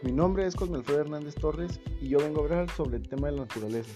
Mi nombre es Cosme Alfredo Hernández Torres y yo vengo a hablar sobre el tema de la naturaleza.